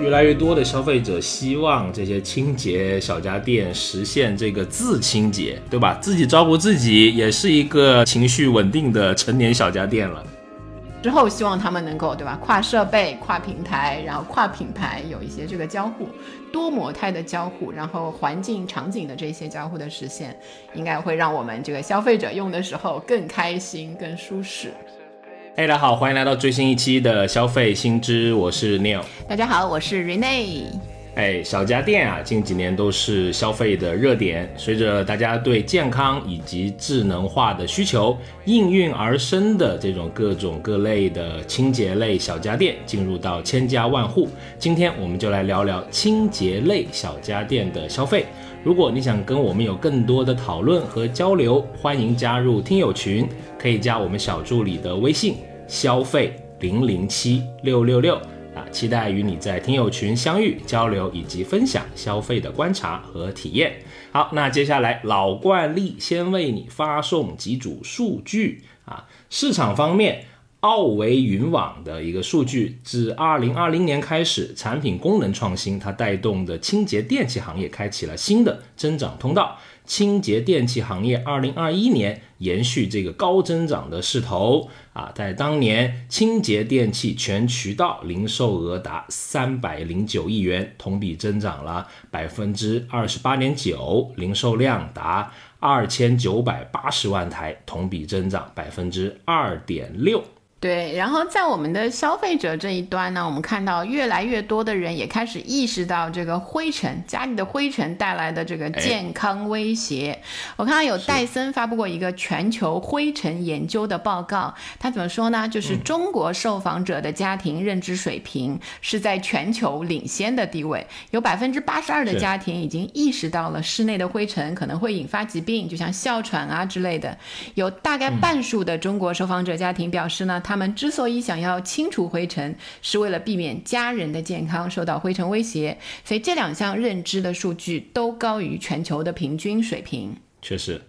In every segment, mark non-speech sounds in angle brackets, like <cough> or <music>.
越来越多的消费者希望这些清洁小家电实现这个自清洁，对吧？自己照顾自己也是一个情绪稳定的成年小家电了。之后希望他们能够对吧，跨设备、跨平台，然后跨品牌有一些这个交互，多模态的交互，然后环境场景的这些交互的实现，应该会让我们这个消费者用的时候更开心、更舒适。嘿，大家好，欢迎来到最新一期的消费新知，我是 Neil。大家好，我是 Rene。哎，小家电啊，近几年都是消费的热点。随着大家对健康以及智能化的需求，应运而生的这种各种各类的清洁类小家电进入到千家万户。今天我们就来聊聊清洁类小家电的消费。如果你想跟我们有更多的讨论和交流，欢迎加入听友群，可以加我们小助理的微信：消费零零七六六六。啊，期待与你在听友群相遇、交流以及分享消费的观察和体验。好，那接下来老惯例，先为你发送几组数据啊。市场方面，奥维云网的一个数据，自二零二零年开始，产品功能创新，它带动的清洁电器行业开启了新的增长通道。清洁电器行业二零二一年延续这个高增长的势头啊，在当年清洁电器全渠道零售额达三百零九亿元，同比增长了百分之二十八点九，零售量达二千九百八十万台，同比增长百分之二点六。对，然后在我们的消费者这一端呢，我们看到越来越多的人也开始意识到这个灰尘，家里的灰尘带来的这个健康威胁。我看到有戴森发布过一个全球灰尘研究的报告，他怎么说呢？就是中国受访者的家庭认知水平是在全球领先的地位，有百分之八十二的家庭已经意识到了室内的灰尘可能会引发疾病，就像哮喘啊之类的。有大概半数的中国受访者家庭表示呢，他。他们之所以想要清除灰尘，是为了避免家人的健康受到灰尘威胁，所以这两项认知的数据都高于全球的平均水平。确实。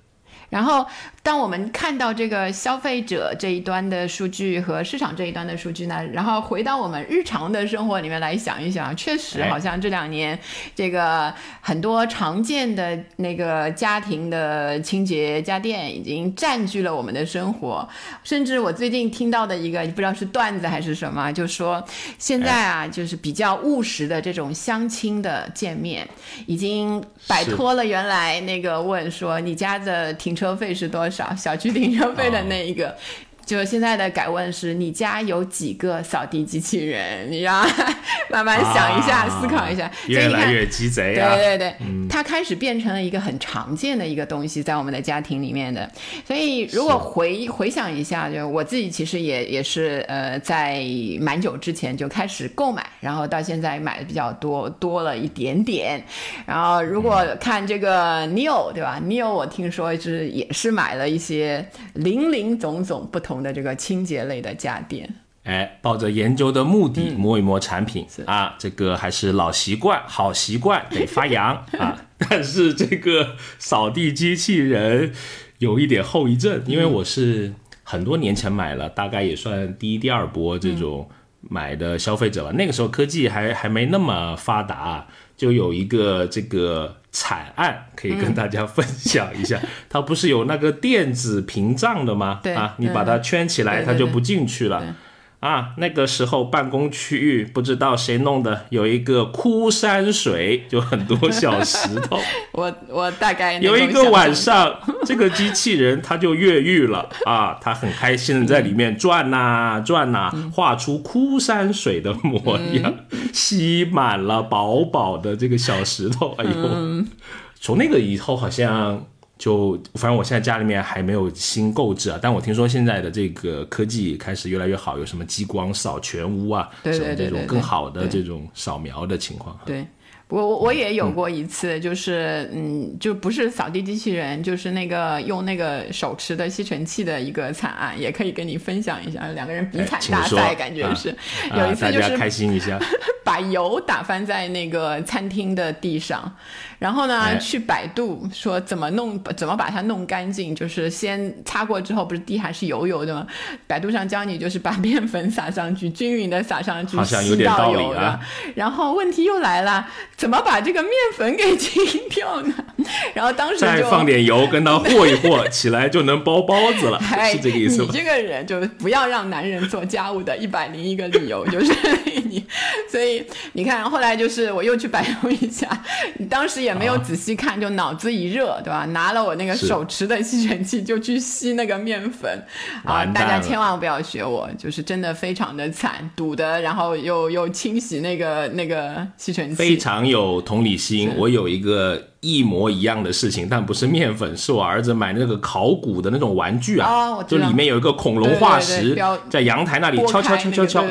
然后，当我们看到这个消费者这一端的数据和市场这一端的数据呢，然后回到我们日常的生活里面来想一想，确实好像这两年这个很多常见的那个家庭的清洁家电已经占据了我们的生活。甚至我最近听到的一个不知道是段子还是什么，就说现在啊，就是比较务实的这种相亲的见面，已经摆脱了原来那个问说你家的停。车费是多少？小区停车费的那一个。就现在的改问是：你家有几个扫地机器人？你让慢慢想一下，思考一下。越来越鸡贼啊！对对对，它开始变成了一个很常见的一个东西，在我们的家庭里面的。所以如果回回想一下，就我自己其实也也是呃，在蛮久之前就开始购买，然后到现在买的比较多，多了一点点。然后如果看这个 Neo 对吧？Neo 我听说是也是买了一些零零总总不同。的这个清洁类的家电，哎，抱着研究的目的摸一摸产品啊，这个还是老习惯，好习惯得发扬啊。<laughs> 但是这个扫地机器人有一点后遗症，因为我是很多年前买了，大概也算第一、第二波这种买的消费者吧。那个时候科技还还没那么发达，就有一个这个。惨案可以跟大家分享一下，<laughs> 它不是有那个电子屏障的吗？啊，你把它圈起来，它就不进去了。啊，那个时候办公区域不知道谁弄的，有一个枯山水，就很多小石头。<laughs> 我我大概有一个晚上，这个机器人它就越狱了啊，它很开心的在里面转呐转呐，画出枯山水的模样，吸满了饱饱的这个小石头。哎呦，从那个以后好像。就反正我现在家里面还没有新购置啊，但我听说现在的这个科技开始越来越好，有什么激光扫全屋啊，什么这种更好的这种扫描的情况。对。我我我也有过一次，就是嗯，就不是扫地机器人，就是那个用那个手持的吸尘器的一个惨案，也可以跟你分享一下。两个人比惨大赛，感觉是有一次就是开心一下，<laughs> 把油打翻在那个餐厅的地上。然后呢，去百度说怎么弄，怎么把它弄干净，就是先擦过之后，不是地还是油油的吗？百度上教你就是把面粉撒上去，均匀的撒上去，吸到油了。然后问题又来了，怎么把这个面粉给清掉呢？然后当时再放点油跟它和一和，起来就能包包子了，是这个意思吗？你这个人就不要让男人做家务的一百零一个理由就是 <laughs> 你，所以你看后来就是我又去百度一下，你当时。也没有仔细看，就脑子一热，对吧？拿了我那个手持的吸尘器就去吸那个面粉啊！大家千万不要学我，就是真的非常的惨，堵的，然后又又清洗那个那个吸尘器，非常有同理心。我有一个。一模一样的事情，但不是面粉，是我儿子买那个考古的那种玩具啊，就里面有一个恐龙化石，在阳台那里敲敲敲敲敲，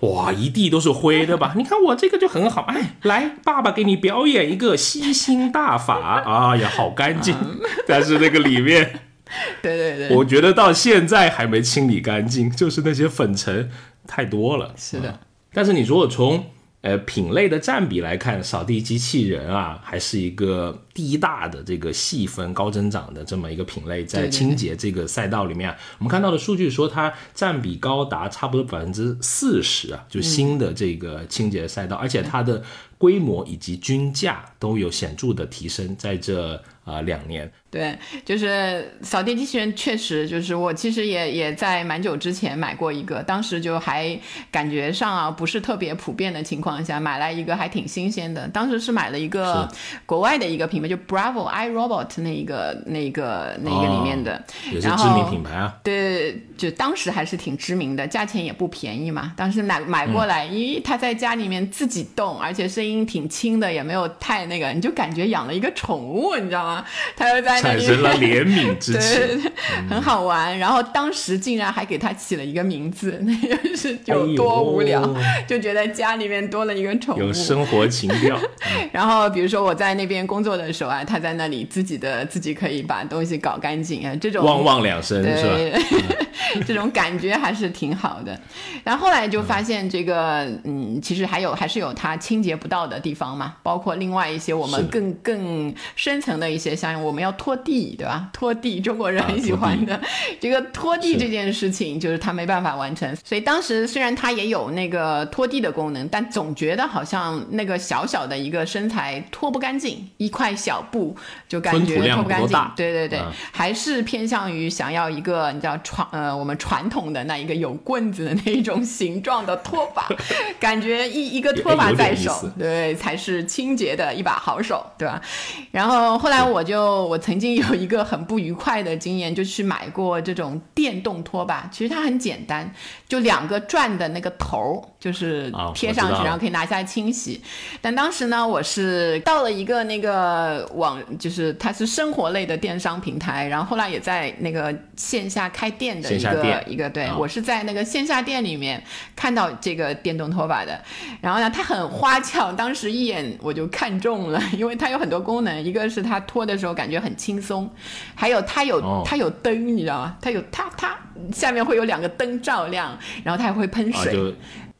哇，一地都是灰，对。吧？你看我这个就很好，哎，来，爸爸给你表演一个吸星大法，哎呀，好干净，<laughs> 但是那个里面，<laughs> 对对对，我觉得到现在还没清理干净，就是那些粉尘太多了。是的，但是你如果从呃，品类的占比来看，扫地机器人啊，还是一个第一大的这个细分高增长的这么一个品类，在清洁这个赛道里面，我们看到的数据说它占比高达差不多百分之四十啊，就新的这个清洁赛道，而且它的规模以及均价都有显著的提升，在这啊两年。对，就是扫地机器人，确实就是我其实也也在蛮久之前买过一个，当时就还感觉上啊不是特别普遍的情况下买来一个还挺新鲜的。当时是买了一个国外的一个品牌，就 Bravo iRobot 那一个那个那个里面的，也是知名品牌啊。对，就当时还是挺知名的，价钱也不便宜嘛。当时买买过来，因为他在家里面自己动，而且声音挺轻的，也没有太那个，你就感觉养了一个宠物，你知道吗？他又在。产生了怜悯之情，很好玩。然后当时竟然还给它起了一个名字，<laughs> 那就是有多无聊，就觉得家里面多了一个宠物，有生活情调。<laughs> 然后比如说我在那边工作的时候啊，他在那里自己的自己可以把东西搞干净啊，这种汪汪两声是吧？<laughs> 这种感觉还是挺好的。然后后来就发现这个，嗯，其实还有还是有它清洁不到的地方嘛，包括另外一些我们更更深层的一些，像我们要拖。拖地对吧？拖地，中国人很喜欢的。这个拖地这件事情，就是他没办法完成。所以当时虽然他也有那个拖地的功能，但总觉得好像那个小小的一个身材拖不干净，一块小布就感觉拖不干净。对对对，还是偏向于想要一个你知道传呃我们传统的那一个有棍子的那一种形状的拖把，<laughs> 感觉一一个拖把在手，对才是清洁的一把好手，对吧？然后后来我就我曾经。有一个很不愉快的经验，就去买过这种电动拖把。其实它很简单，就两个转的那个头，就是贴上去，然后可以拿下来清洗。但当时呢，我是到了一个那个网，就是它是生活类的电商平台，然后后来也在那个线下开店的一个一个。对我是在那个线下店里面看到这个电动拖把的，然后呢，它很花俏，当时一眼我就看中了，因为它有很多功能，一个是它拖的时候感觉很轻。松，还有它有它有灯，你知道吗？它有它它下面会有两个灯照亮，然后它还会喷水。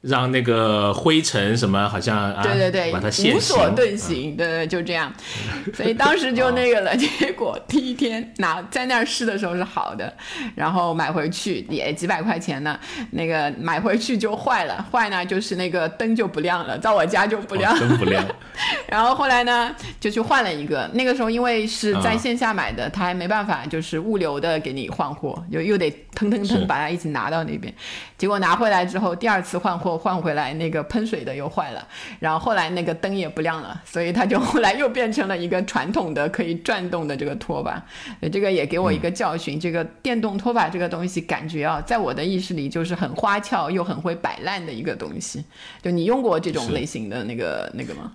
让那个灰尘什么好像对对对，把它无所遁形，对对，就这样。所以当时就那个了。<laughs> 结果第一天拿在那儿试的时候是好的，然后买回去也几百块钱呢，那个买回去就坏了。坏呢就是那个灯就不亮了，在我家就不亮，灯不亮。<laughs> 然后后来呢就去换了一个。那个时候因为是在线下买的，他还没办法就是物流的给你换货，就又得腾腾腾把它一起拿到那边。结果拿回来之后，第二次换货。换回来那个喷水的又坏了，然后后来那个灯也不亮了，所以它就后来又变成了一个传统的可以转动的这个拖把。这个也给我一个教训，这个电动拖把这个东西感觉啊，在我的意识里就是很花俏又很会摆烂的一个东西。就你用过这种类型的那个那个吗？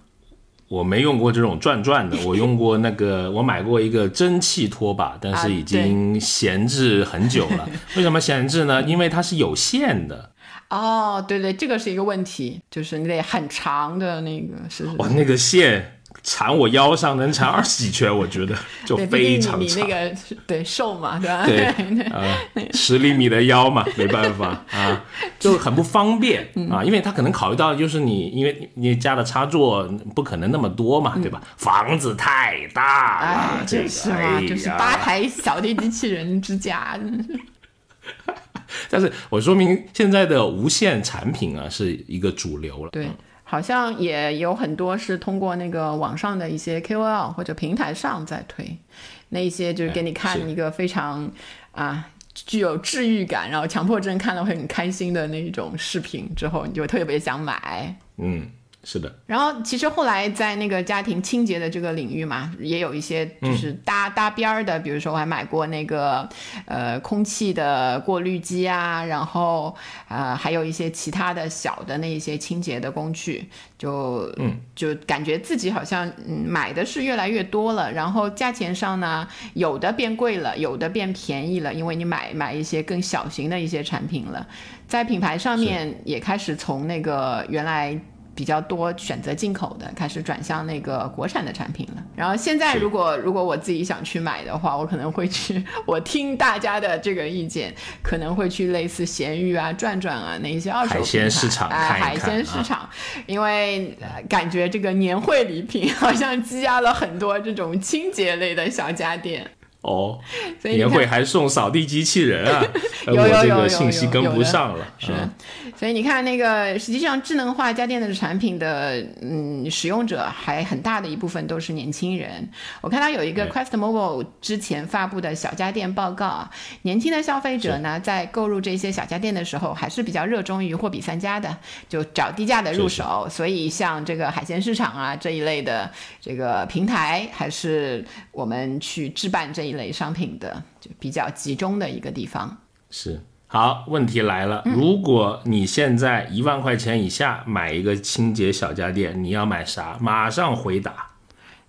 我没用过这种转转的，我用过那个，我买过一个蒸汽拖把，但是已经闲置很久了。<laughs> 为什么闲置呢？因为它是有线的。哦，对对，这个是一个问题，就是你得很长的那个是。哇，那个线。缠我腰上能缠二十几圈，我觉得 <laughs> 就非常长。你那个对瘦嘛，对吧？对 <laughs> 啊，十厘米的腰嘛，没办法啊，就很不方便 <laughs> 啊，因为他可能考虑到就是你，因为你家的插座不可能那么多嘛，对吧？房子太大了，这是嘛，就是八台小的机器人之家。<laughs> 但是我说明现在的无线产品啊是一个主流了，对。好像也有很多是通过那个网上的一些 KOL 或者平台上在推，那一些就是给你看一个非常啊具有治愈感，然后强迫症看了会很开心的那种视频之后，你就特别想买。嗯。是的，然后其实后来在那个家庭清洁的这个领域嘛，也有一些就是搭搭边儿的，比如说我还买过那个呃空气的过滤机啊，然后呃还有一些其他的小的那一些清洁的工具，就嗯。就感觉自己好像嗯买的是越来越多了，然后价钱上呢有的变贵了，有的变便宜了，因为你买买一些更小型的一些产品了，在品牌上面也开始从那个原来。比较多选择进口的，开始转向那个国产的产品了。然后现在，如果如果我自己想去买的话，我可能会去，我听大家的这个意见，可能会去类似闲鱼啊、转转啊那一些二手海鲜市场哎，海鲜市场，因为感觉这个年会礼品好像积压了很多这种清洁类的小家电。哦，<laughs> 年会还送扫地机器人啊！<laughs> 有有有有信息跟不上了。是，所以你看那个，实际上智能化家电的产品的嗯使用者还很大的一部分都是年轻人。我看到有一个 Quest Mobile 之前发布的小家电报告啊，年轻的消费者呢在购入这些小家电的时候还是比较热衷于货比三家的，就找低价的入手。所以像这个海鲜市场啊这一类的这个平台，还是我们去置办这。一类商品的就比较集中的一个地方是好，问题来了，如果你现在一万块钱以下买一个清洁小家电，你要买啥？马上回答。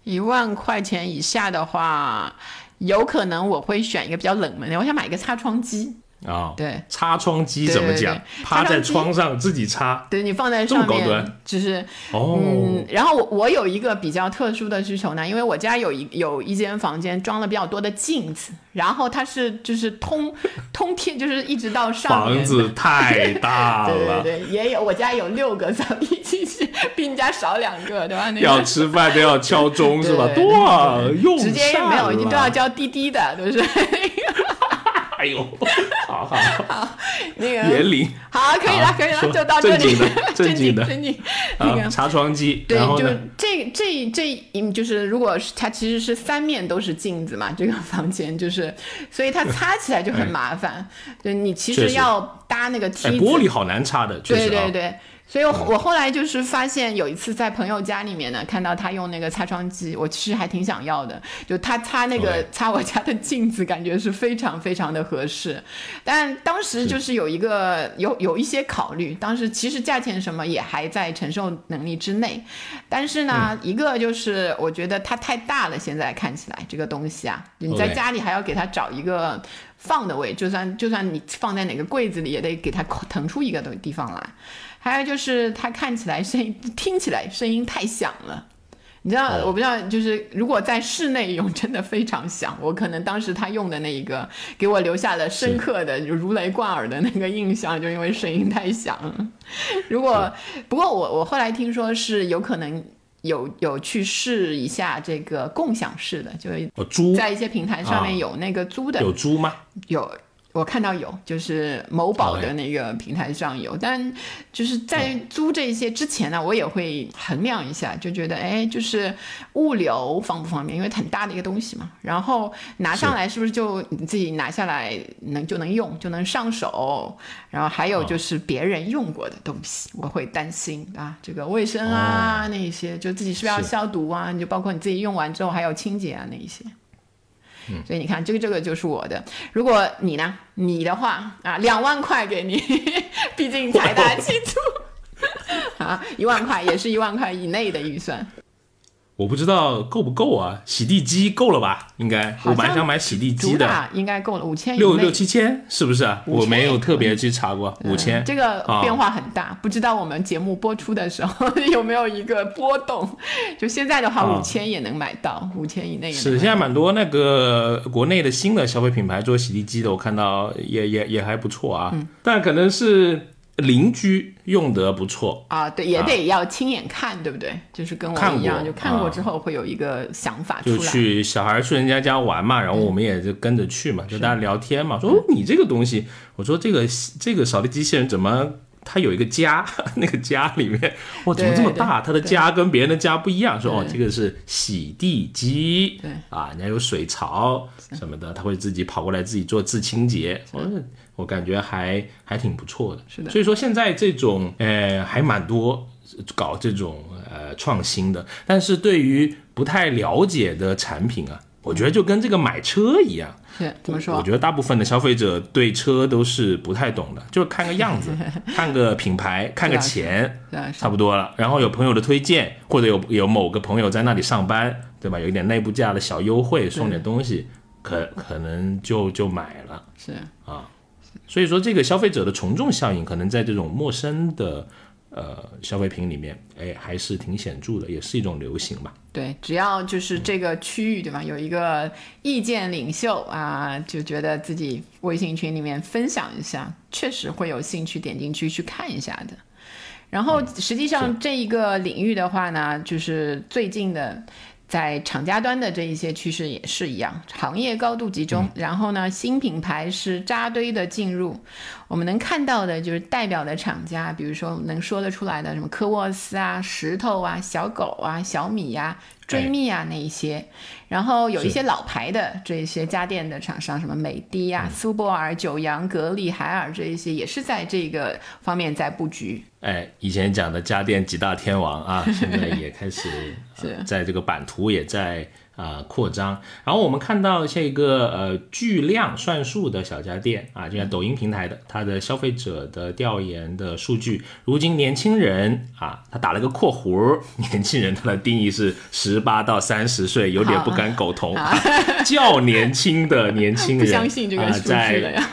一万块钱以下的话，有可能我会选一个比较冷门的，我想买一个擦窗机。啊，对，擦窗机怎么讲？趴在窗上自己擦，对你放在上面，就是哦。嗯，然后我我有一个比较特殊的需求呢，因为我家有一有一间房间装了比较多的镜子，然后它是就是通 <laughs> 通天，就是一直到上面。房子太大了，<laughs> 对对对，也有我家有六个扫地机器，比你家少两个，对吧？要吃饭都要敲钟是吧？多用直接没有，你都要交滴滴的，都是。哎呦，<laughs> 好好。好，那个。年龄好，可以了，可以了，就到这里。正经的，<laughs> 正经的，那个。擦窗机。对，就这这这，就是如果是它其实是三面都是镜子嘛，<laughs> 这个房间就是，所以它擦起来就很麻烦。就你其实要搭那个梯子，玻璃好难擦的，对对对。所以，我我后来就是发现，有一次在朋友家里面呢，看到他用那个擦窗机，我其实还挺想要的。就他擦那个 <laughs> 擦我家的镜子，感觉是非常非常的合适。但当时就是有一个有有一些考虑，当时其实价钱什么也还在承受能力之内。但是呢，一个就是我觉得它太大了，现在看起来这个东西啊，你在家里还要给它找一个放的位，就算就算你放在哪个柜子里，也得给它腾出一个的地方来。还有就是它看起来声音听起来声音太响了，你知道我不知道，就是如果在室内用真的非常响，我可能当时他用的那一个给我留下了深刻的如雷贯耳的那个印象，就因为声音太响。如果不过我我后来听说是有可能有有去试一下这个共享式的，就租在一些平台上面有那个租的有租吗？有。我看到有，就是某宝的那个平台上有，但就是在租这些之前呢，我也会衡量一下，就觉得哎，就是物流方不方便，因为很大的一个东西嘛。然后拿上来是不是就你自己拿下来能就能用就能上手？然后还有就是别人用过的东西，我会担心啊，这个卫生啊那一些，就自己是不是要消毒啊？你就包括你自己用完之后还有清洁啊那一些。所以你看，这个这个就是我的。如果你呢，你的话啊，两万块给你，<laughs> 毕竟财大气粗 <laughs> 啊，一万块也是一万块以内的预算。我不知道够不够啊？洗地机够了吧？应该，我蛮想买洗地机的，应该够了，五千六六七千是不是啊？我没有特别去查过，五千这个变化很大，不知道我们节目播出的时候 <laughs> 有没有一个波动？就现在的话，五千也能买到，五千以内是现在蛮多那个国内的新的消费品牌做洗地机的，我看到也也也还不错啊，但可能是。邻居用得不错啊，对，也得要亲眼看，对不对？就是跟我一样，就看过之后会有一个想法出来。就去小孩去人家家玩嘛，然后我们也就跟着去嘛，就大家聊天嘛，说你这个东西，我说这个这个扫地机器人怎么它有一个家？<laughs> 那个家里面哇，怎么这么大？它的家跟别人的家不一样。说哦，这个是洗地机，对啊，人家有水槽什么的，它会自己跑过来自己做自清洁。我感觉还还挺不错的，是的。所以说现在这种呃还蛮多搞这种呃创新的，但是对于不太了解的产品啊，我觉得就跟这个买车一样，是怎么说？我觉得大部分的消费者对车都是不太懂的，就是看个样子，<laughs> 看个品牌，看个钱，差不多了。然后有朋友的推荐，或者有有某个朋友在那里上班，对吧？有一点内部价的小优惠，送点东西，可可能就就买了，是啊。所以说，这个消费者的从众效应，可能在这种陌生的呃消费品里面，哎，还是挺显著的，也是一种流行吧。对，只要就是这个区域，对吧？有一个意见领袖啊，就觉得自己微信群里面分享一下，确实会有兴趣点进去去看一下的。然后，实际上这一个领域的话呢，就是最近的。在厂家端的这一些趋势也是一样，行业高度集中，然后呢，新品牌是扎堆的进入。我们能看到的就是代表的厂家，比如说能说得出来的什么科沃斯啊、石头啊、小狗啊、小米呀。追觅啊，那一些，然后有一些老牌的这些家电的厂商，什么美的啊、苏泊尔、九阳、格力、海尔这一些，也是在这个方面在布局。哎，以前讲的家电几大天王啊，现在也开始 <laughs> 在这个版图也在。啊，扩张。然后我们看到这个呃巨量算数的小家电啊，就像抖音平台的，它的消费者的调研的数据，如今年轻人啊，他打了个括弧，年轻人他的定义是十八到三十岁，有点不敢苟同，较年轻的年轻人，不相信这个数据了呀。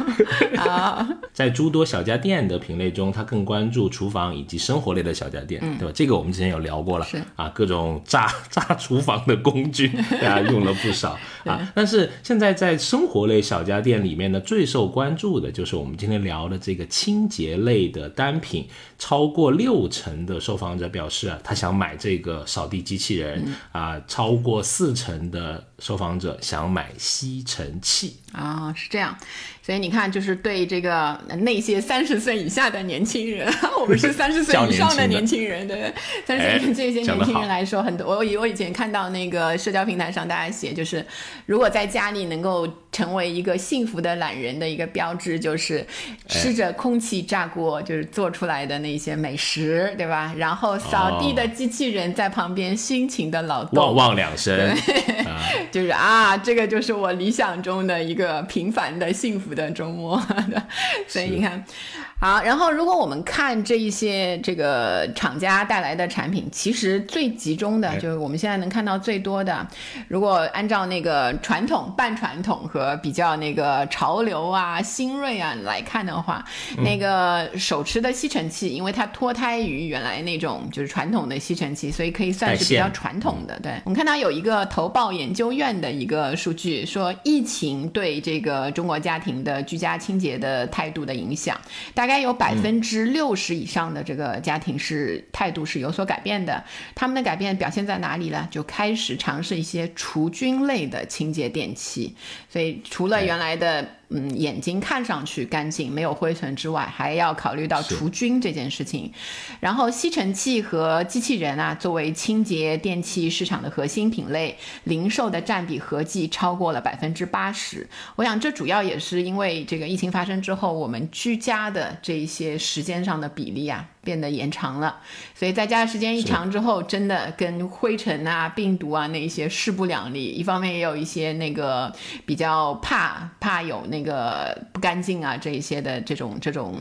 <laughs> 啊，在诸多小家电的品类中，他更关注厨房以及生活类的小家电，对吧？这个我们之前有聊过了，是啊，各种炸 <laughs> 炸厨房的工具。大家用了不少啊，<laughs> 但是现在在生活类小家电里面呢，最受关注的就是我们今天聊的这个清洁类的单品，超过六成的受访者表示啊，他想买这个扫地机器人啊，超过四成的受访者想买吸尘器。啊，是这样。所以你看，就是对这个那些三十岁以下的年轻人，我们是 <laughs> 三十岁以上的年轻人，对。三十岁这些年轻人来说，很多我以我以前看到那个社交平台上大家写，就是如果在家里能够成为一个幸福的懒人的一个标志，就是吃着空气炸锅就是做出来的那些美食，对吧？然后扫地的机器人在旁边辛勤的劳动，汪汪两声，就是啊，这个就是我理想中的一个平凡的幸福。的周末 <laughs> 的，所以你看。好，然后如果我们看这一些这个厂家带来的产品，其实最集中的就是我们现在能看到最多的。如果按照那个传统、半传统和比较那个潮流啊、新锐啊来看的话，那个手持的吸尘器，因为它脱胎于原来那种就是传统的吸尘器，所以可以算是比较传统的。对我们看到有一个投报研究院的一个数据，说疫情对这个中国家庭的居家清洁的态度的影响，大。大概有百分之六十以上的这个家庭是态度是有所改变的，他们的改变表现在哪里呢？就开始尝试一些除菌类的清洁电器，所以除了原来的。嗯，眼睛看上去干净，没有灰尘之外，还要考虑到除菌这件事情。然后吸尘器和机器人啊，作为清洁电器市场的核心品类，零售的占比合计超过了百分之八十。我想这主要也是因为这个疫情发生之后，我们居家的这一些时间上的比例啊。变得延长了，所以在家的时间一长之后，真的跟灰尘啊、病毒啊那一些势不两立。一方面也有一些那个比较怕怕有那个不干净啊这一些的这种这种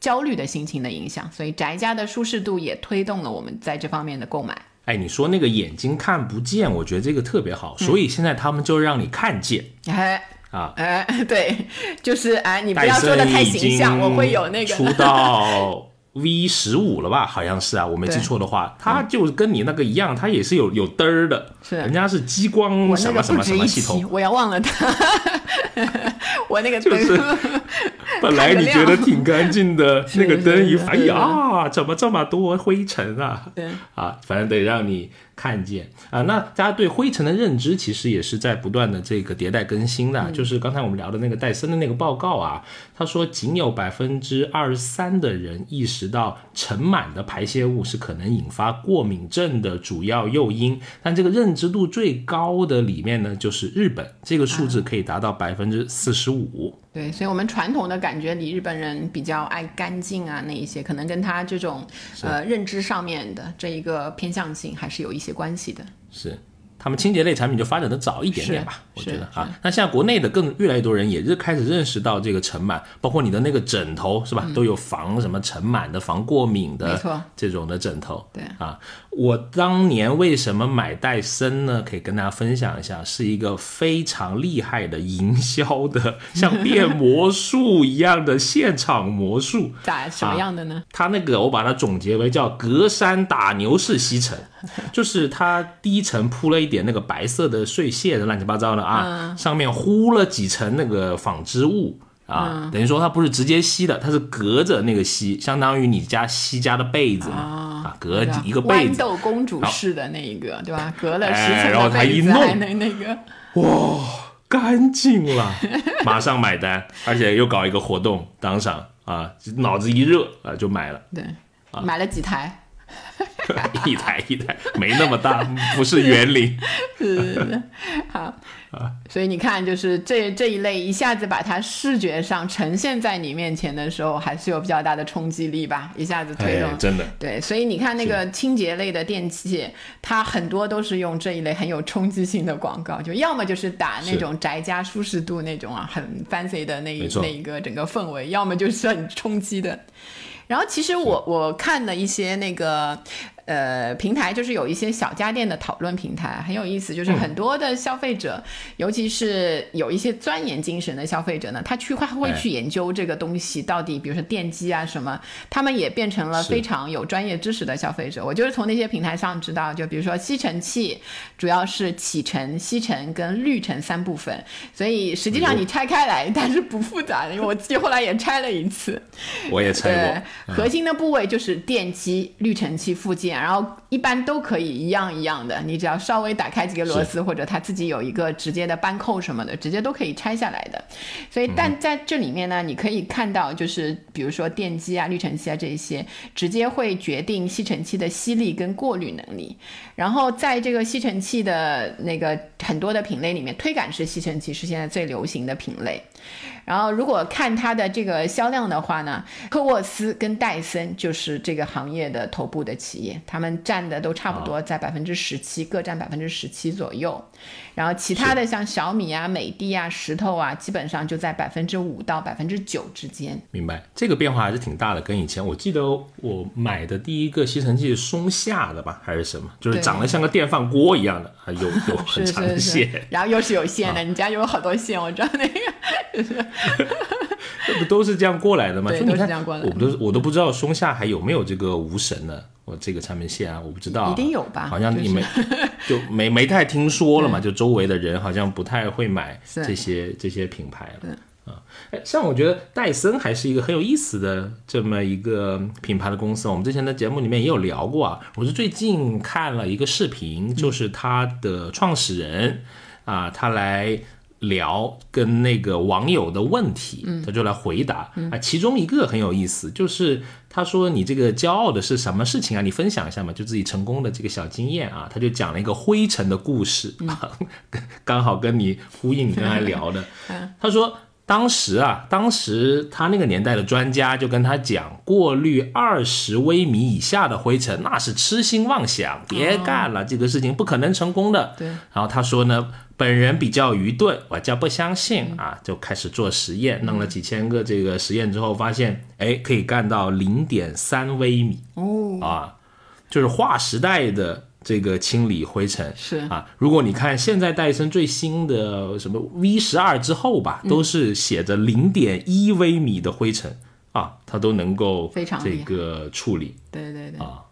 焦虑的心情的影响，所以宅家的舒适度也推动了我们在这方面的购买。哎，你说那个眼睛看不见，我觉得这个特别好，所以现在他们就让你看见哎。啊。哎，对，就是哎，你不要戴说的太形象，我会有那个 <laughs> V 十五了吧？好像是啊，我没记错的话，它就跟你那个一样，它也是有有灯儿的，是人家是激光什么什么什么系统，，我要忘了它。<laughs> 我那个灯，就是 <laughs> 本来你觉得挺干净的，<laughs> 那个灯一哎呀，怎么这么多灰尘啊？对啊，反正得让你看见啊。那大家对灰尘的认知其实也是在不断的这个迭代更新的。就是刚才我们聊的那个戴森的那个报告啊，他说仅有百分之二十三的人意识到尘螨的排泄物是可能引发过敏症的主要诱因，但这个认知度最高的里面呢，就是日本，这个数字可以达到百分之四十五。对，所以我们传统的感觉里，日本人比较爱干净啊，那一些可能跟他这种呃认知上面的这一个偏向性还是有一些关系的。是，他们清洁类产品就发展的早一点点吧，我觉得啊。那现在国内的更越来越多人也是开始认识到这个尘螨，包括你的那个枕头是吧，都有防什么尘螨的、防过敏没的错这种的枕头。对啊，我当年为什么买戴森呢？可以跟大家分享一下，是一个非常厉害的营销的，<laughs> 像变魔术一样的现场魔术。咋什么样的呢？它那个我把它总结为叫隔山打牛式吸尘，就是它第一层铺了一点那个白色的碎屑的乱七八糟的啊，上面糊了几层那个纺织物。啊，等于说它不是直接吸的，它是隔着那个吸，相当于你家吸家的被子嘛，啊，隔一个被子，豌豆公主式的那一个，对吧？隔了哎十层然后的被子，它一弄还能那个，哇，干净了，<laughs> 马上买单，而且又搞一个活动，当场啊，脑子一热啊就买了，对，啊买了几台？<laughs> 一台一台，没那么大，不是园林。<laughs> 是好，<laughs> 所以你看，就是这这一类一下子把它视觉上呈现在你面前的时候，还是有比较大的冲击力吧，一下子推动哎，。真的，对，所以你看那个清洁类的电器，它很多都是用这一类很有冲击性的广告，就要么就是打那种宅家舒适度那种啊，很 fancy 的那一那一个整个氛围，要么就是很冲击的。然后其实我我看了一些那个呃平台，就是有一些小家电的讨论平台，很有意思。就是很多的消费者，尤其是有一些钻研精神的消费者呢，他去会会去研究这个东西到底，比如说电机啊什么，他们也变成了非常有专业知识的消费者。我就是从那些平台上知道，就比如说吸尘器，主要是启尘、吸尘跟滤尘三部分，所以实际上你拆开来，它是不复杂的，因为我自己后来也拆了一次。<laughs> 我也拆过。对，核心的部位就是电机、滤尘器附件，然后一般都可以一样一样的，你只要稍微打开几个螺丝，或者它自己有一个直接的扳扣什么的，直接都可以拆下来的。所以，但在这里面呢，你可以看到，就是比如说电机啊、滤尘器啊这一些，直接会决定吸尘器的吸力跟过滤能力。然后在这个吸尘器的那个很多的品类里面，推杆式吸尘器是现在最流行的品类。然后，如果看它的这个销量的话呢，科沃斯跟戴森就是这个行业的头部的企业，他们占的都差不多在百分之十七，各占百分之十七左右。然后其他的像小米啊、美的啊、石头啊，基本上就在百分之五到百分之九之间。明白，这个变化还是挺大的，跟以前我记得我买的第一个吸尘器是松下的吧，还是什么，就是长得像个电饭锅一样的，还有有 <laughs> 很长的是线，是，然后又是有线的，你家有好多线，我知道那个。<laughs> 这不都是这样过来的吗？对都是这样过来的。我们都我都不知道松下还有没有这个无绳的，我这个产品线啊，我不知道啊，一定有吧好像你没 <laughs> 就没没太听说了嘛，就周围的人好像不太会买这些这些品牌了。啊，哎，像我觉得戴森还是一个很有意思的这么一个品牌的公司。我们之前的节目里面也有聊过啊。我是最近看了一个视频，就是他的创始人啊，他来聊跟那个网友的问题，他就来回答啊。其中一个很有意思，就是他说你这个骄傲的是什么事情啊？你分享一下嘛，就自己成功的这个小经验啊。他就讲了一个灰尘的故事，<laughs> 刚好跟你呼应你刚才聊的。<laughs> 他说。当时啊，当时他那个年代的专家就跟他讲，过滤二十微米以下的灰尘那是痴心妄想，别干了，这个事情不可能成功的。对。然后他说呢，本人比较愚钝，我叫不相信啊，就开始做实验，弄了几千个这个实验之后，发现哎可以干到零点三微米。哦，啊，就是划时代的这个清理灰尘。是啊，如果你看现在戴森最新的什么 V 十二之后吧，都是写着零点一微米的灰尘啊，它都能够非常这个处理。对对对，啊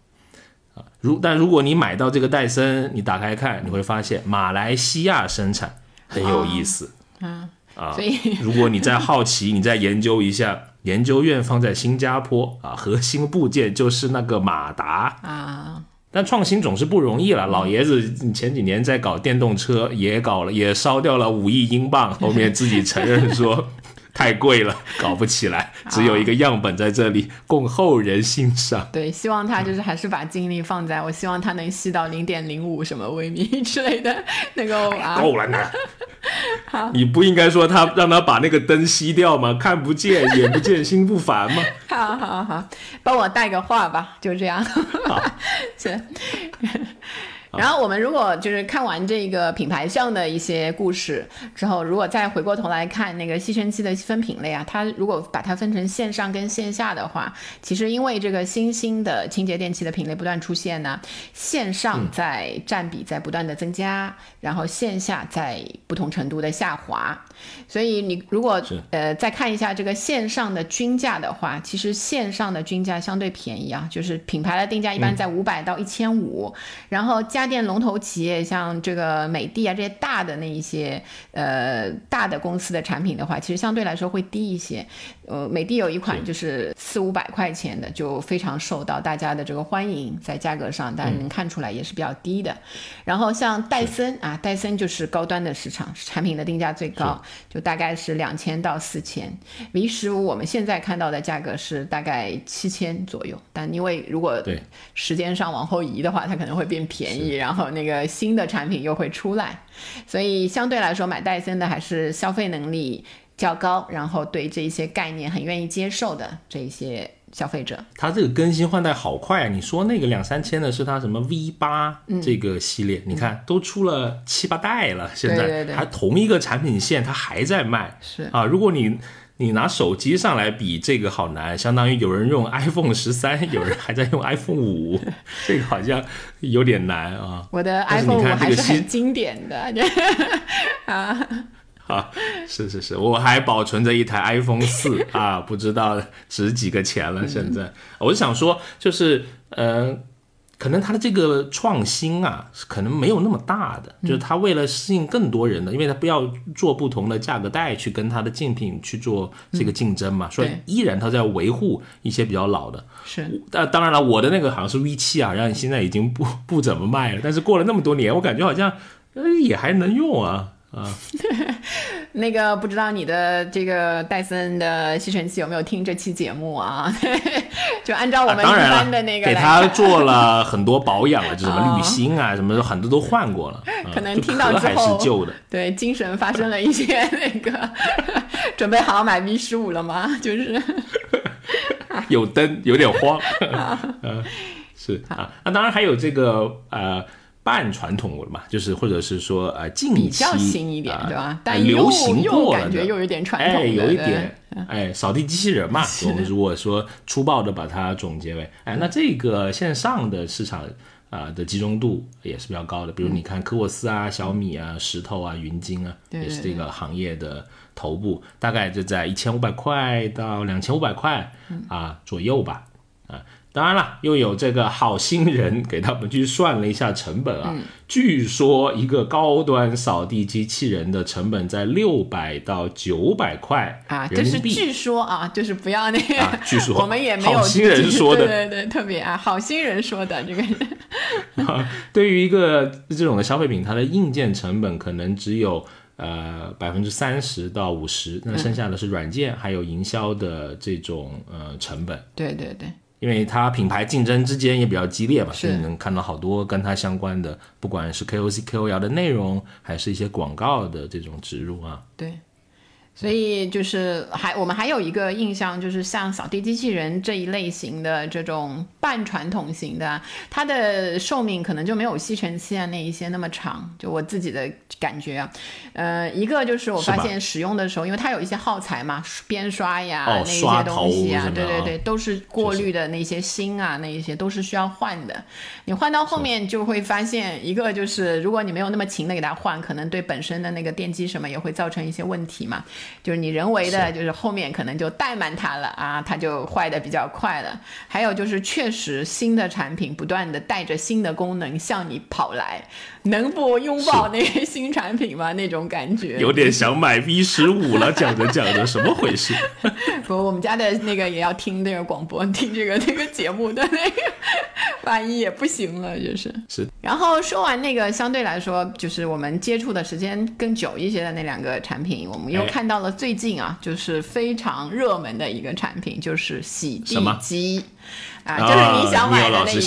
如但如果你买到这个戴森，你打开看，你会发现马来西亚生产很有意思。嗯啊所以 <laughs> 如果你再好奇，你再研究一下，研究院放在新加坡啊，核心部件就是那个马达。啊，但创新总是不容易了，老爷子前几年在搞电动车，也搞了，也烧掉了五亿英镑，后面自己承认说太贵了，<laughs> 搞不起来，只有一个样本在这里供后人欣赏。对，希望他就是还是把精力放在，我希望他能吸到零点零五什么微米之类的，能够啊，够了呢。<laughs> 好你不应该说他让他把那个灯吸掉吗？看不见，眼不见心不烦吗？<laughs> 好好好，帮我带个话吧，就这样。是。然后我们如果就是看完这个品牌上的一些故事之后，如果再回过头来看那个吸尘器的分品类啊，它如果把它分成线上跟线下的话，其实因为这个新兴的清洁电器的品类不断出现呢，线上在占比在不断的增加，然后线下在不同程度的下滑。所以你如果呃再看一下这个线上的均价的话，其实线上的均价相对便宜啊，就是品牌的定价一般在五百到一千五，然后家电龙头企业像这个美的啊这些大的那一些呃大的公司的产品的话，其实相对来说会低一些。呃，美的有一款就是四五百块钱的，就非常受到大家的这个欢迎，在价格上大家能看出来也是比较低的。然后像戴森啊，戴森就是高端的市场，产品的定价最高，就大概是两千到四千。V 十五我们现在看到的价格是大概七千左右，但因为如果对时间上往后移的话，它可能会变便宜，然后那个新的产品又会出来，所以相对来说买戴森的还是消费能力较高，然后对这一些概念很愿意接受的这一些消费者。它这个更新换代好快啊！你说那个两三千的是它什么 V 八这个系列，你看都出了七八代了，现在对对对还同一个产品线，它还在卖。是啊，如果你你拿手机上来比，这个好难，相当于有人用 iPhone 十三，<laughs> 有人还在用 iPhone 五，这个好像有点难啊。我的 iPhone 五还是很经典的，<laughs> 啊，<laughs> 啊，是是是，我还保存着一台 iPhone <laughs> 四啊，不知道值几个钱了。现在，我就想说，就是呃，可能它的这个创新啊，可能没有那么大的，就是它为了适应更多人的，因为它不要做不同的价格带去跟它的竞品去做这个竞争嘛，所以依然它在维护一些比较老的。是但当然了，我的那个好像是 V 七啊，然后现在已经不不怎么卖了，但是过了那么多年，我感觉好像呃也还能用啊啊。<laughs> 那个不知道你的这个戴森的吸尘器有没有听这期节目啊？<laughs> 就按照我们一般的那个给来看，它做了很多保养了，<laughs> 就什么滤芯啊，什么的很多都换过了，啊可能听到壳还之后是旧的。对精神发生了一些那个，准备好好买 V 十五了吗？就是有灯，有点慌。嗯，是啊，那当然还有这个呃半传统的嘛，就是或者是说呃近期比较新一点，啊对吧？呃但流行过了的感觉又有点传统有一对点，哎，扫地机器人嘛。<laughs> 我们如果说粗暴的把它总结为，哎，那这个线上的市场啊、的集中度也是比较高的。比如你看科沃斯啊、小米啊、石头啊、云鲸啊，也是这个行业的头部，大概就在一千五百块到两千五百块啊左右吧。啊，当然了，又有这个好心人给他们去算了一下成本啊，据说一个高端扫地机器人的成本在六百到九百块啊，这人民币。是据说啊，就是不要那个，<laughs> 啊据说。我们也没有好心人说的。<laughs> 对对对，特别啊，好心人说的这个是，<laughs> 对于一个这种的消费品，它的硬件成本可能只有呃百分之三十到五十，那剩下的是软件还有营销的这种呃成本。对对对，因为它品牌竞争之间也比较激烈嘛，所以你能看到好多跟它相关的，不管是 KOC、KOL 的内容，还是一些广告的这种植入啊。对，所以就是还我们还有一个印象，就是像扫地机器人这一类型的这种半传统型的，它的寿命可能就没有吸尘器啊那一些那么长。就我自己的感觉啊，呃，一个就是我发现使用的时候，因为它有一些耗材嘛，边刷呀那一些东西啊，对对对，都是过滤的那些芯啊那一些都是需要换的。你换到后面就会发现，一个就是如果你没有那么勤的给它换，可能对本身的那个电机什么也会造成一些问题嘛。就是你人为的，就是后面可能就怠慢它了啊，它就坏的比较快了。还有就是，确实新的产品不断的带着新的功能向你跑来，<laughs> 能不拥抱那些新产品吗？<laughs> 那种感觉有点想买 V 十五了。<laughs> 讲着讲着，什么回事？不，我们家的那个也要听那个广播，听这个那个节目的那个，万一也不行了，就是是。然后说完那个，相对来说，就是我们接触的时间更久一些的那两个产品，我们又看到了。最近啊，就是非常热门的一个产品，就是洗地机啊，就是你想买的那个，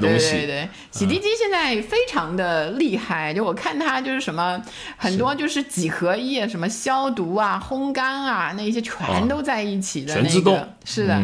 对对对，洗地机现在非常的厉害，就我看它就是什么很多就是几合一，什么消毒啊、烘干啊，那些全都在一起的那个，是的。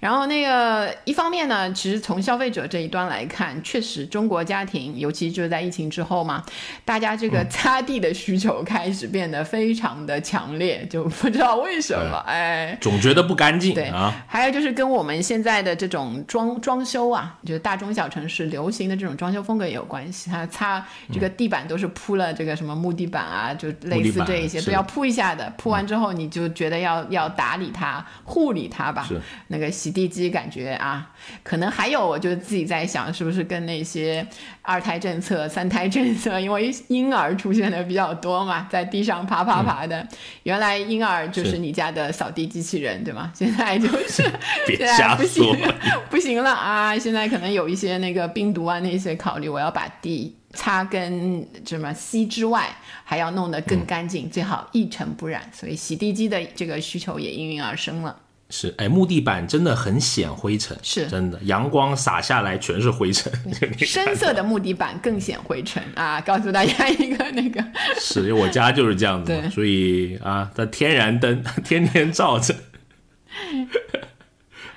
然后那个一方面呢，其实从消费者这一端来看，确实中国家庭，尤其就是在疫情之后嘛，大家这个擦地的需求开始变得非常的强烈，就不知道为什么，哎，总觉得不干净。对啊，还有就是跟我们现在的这种装装修啊，就是大中小城市流行的这种装修风格也有关系。它擦这个地板都是铺了这个什么木地板啊，就类似这一些都要铺一下的。铺完之后你就觉得要要打理它、护理它吧，那个洗。洗地机感觉啊，可能还有，我就自己在想，是不是跟那些二胎政策、三胎政策，因为婴儿出现的比较多嘛，在地上爬爬爬的。原来婴儿就是你家的扫地机器人，对吗？现在就是 <laughs> 现在不行，不行了啊！现在可能有一些那个病毒啊那些考虑，我要把地擦跟什么吸之外，还要弄得更干净，最好一尘不染。所以洗地机的这个需求也应运而生了。是，哎，木地板真的很显灰尘，是真的，阳光洒下来全是灰尘。<laughs> 深色的木地板更显灰尘啊！告诉大家一个那个，<laughs> 是，因为我家就是这样子，所以啊，它天然灯 <laughs> 天天照着。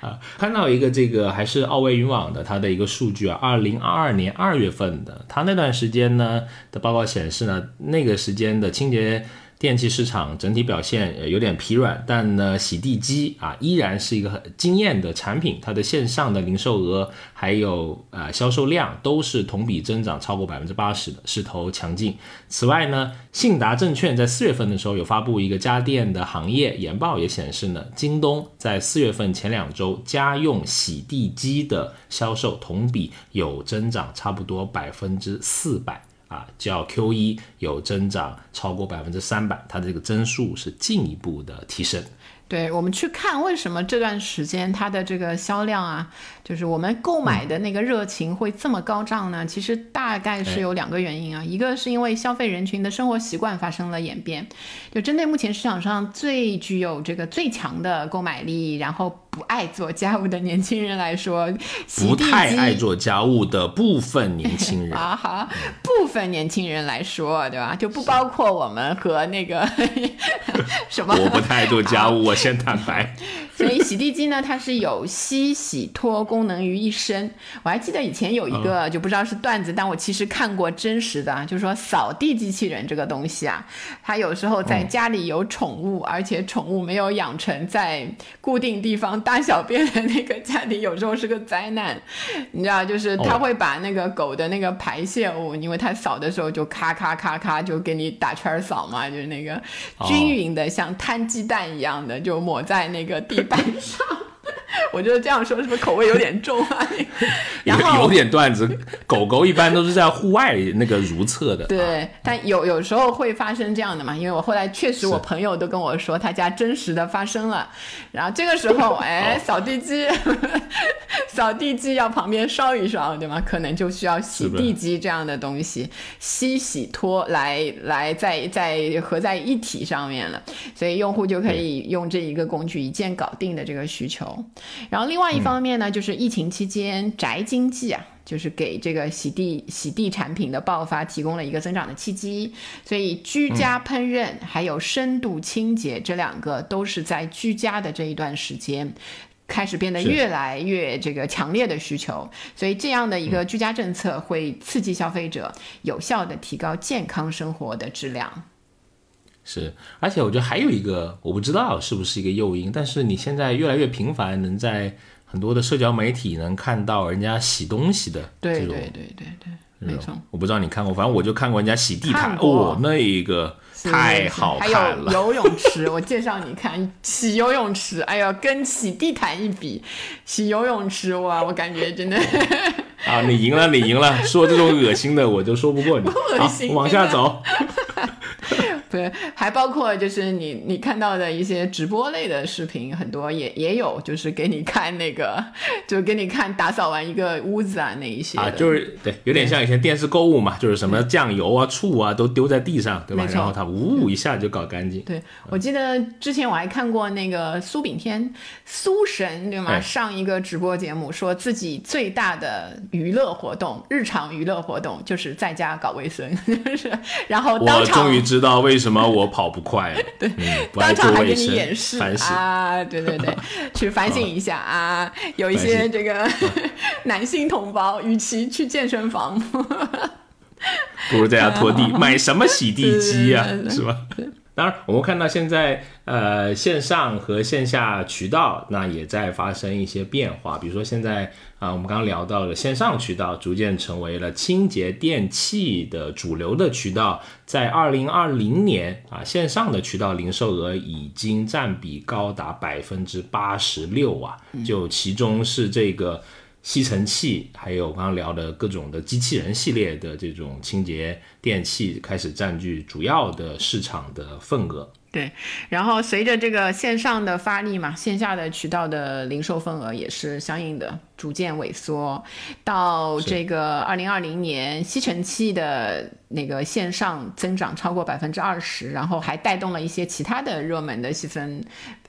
啊，看到一个这个还是奥维云网的它的一个数据啊，二零二二年二月份的，它那段时间呢的报告显示呢，那个时间的清洁。电器市场整体表现有点疲软，但呢，洗地机啊依然是一个很惊艳的产品，它的线上的零售额还有呃销售量都是同比增长超过百分之八十的，势头强劲。此外呢，信达证券在四月份的时候有发布一个家电的行业研报，也显示呢，京东在四月份前两周家用洗地机的销售同比有增长，差不多百分之四百。啊，较 Q 一有增长超过百分之三百，它的这个增速是进一步的提升。对我们去看为什么这段时间它的这个销量啊，就是我们购买的那个热情会这么高涨呢？其实大概是有两个原因啊，一个是因为消费人群的生活习惯发生了演变，就针对目前市场上最具有这个最强的购买力，然后。不爱做家务的年轻人来说，不太爱做家务的部分年轻人 <laughs> 啊，好，部分年轻人来说，对吧？就不包括我们和那个 <laughs> 什么。我不太爱做家务，我先坦白。<laughs> 所以洗地机呢，它是有吸、洗、拖功能于一身。我还记得以前有一个，就不知道是段子，但我其实看过真实的，就是说扫地机器人这个东西啊，它有时候在家里有宠物，而且宠物没有养成在固定地方大小便的那个家庭，有时候是个灾难。你知道，就是它会把那个狗的那个排泄物，因为它扫的时候就咔咔咔咔就给你打圈扫嘛，就是那个均匀的像摊鸡蛋一样的，就抹在那个地。板上，<laughs> 我觉得这样说是不是口味有点重啊？<laughs> 然后有点段子，狗狗一般都是在户外那个如厕的。对，但有有时候会发生这样的嘛？因为我后来确实，我朋友都跟我说他家真实的发生了。然后这个时候，哎，扫地机，<laughs> 扫地机要旁边烧一烧，对吗？可能就需要洗地机这样的东西，吸洗拖来来在在合在一体上面了，所以用户就可以用这一个工具一键搞定的这个需求。然后另外一方面呢，就是疫情期间宅经济啊。就是给这个洗地洗地产品的爆发提供了一个增长的契机，所以居家烹饪还有深度清洁这两个都是在居家的这一段时间开始变得越来越这个强烈的需求，所以这样的一个居家政策会刺激消费者有效的提高健康生活的质量。是，而且我觉得还有一个我不知道是不是一个诱因，但是你现在越来越频繁能在。很多的社交媒体能看到人家洗东西的这种，对对对对对，没错。我不知道你看过，反正我就看过人家洗地毯，哦，那一个太好看了。还有游泳池，我介绍你看 <laughs> 洗游泳池，哎呀，跟洗地毯一比，洗游泳池哇，我感觉真的。<laughs> 啊，你赢了，你赢了，说这种恶心的我就说不过你。<laughs> 恶心，往下走。对，<laughs> 还包括就是你你看到的一些直播类的视频，很多也也有，就是给你看那个，就给你看打扫完一个屋子啊那一些啊，就是对，有点像以前电视购物嘛，就是什么酱油啊、醋啊都丢在地上，对吧？然后它呜一下就搞干净。对，我记得之前我还看过那个苏炳添苏神对吗？上一个直播节目说自己最大的娱乐活动，日常娱乐活动就是在家搞卫生，<laughs> 就是然后当场。终于知道为什么我跑不快 <laughs> 了。对，当场还给你演示啊！对对对，去反省一下啊！有一些这个 <laughs> 男性同胞，与其去健身房，不如在家拖地。<laughs> 买什么洗地机啊？是吧？当然，我们看到现在，呃，线上和线下渠道那也在发生一些变化。比如说，现在啊，我们刚刚聊到了线上渠道逐渐成为了清洁电器的主流的渠道。在二零二零年啊，线上的渠道零售额已经占比高达百分之八十六啊，就其中是这个。吸尘器，还有刚刚聊的各种的机器人系列的这种清洁电器，开始占据主要的市场的份额。对，然后随着这个线上的发力嘛，线下的渠道的零售份额也是相应的逐渐萎缩。到这个二零二零年，吸尘器的那个线上增长超过百分之二十，然后还带动了一些其他的热门的细分。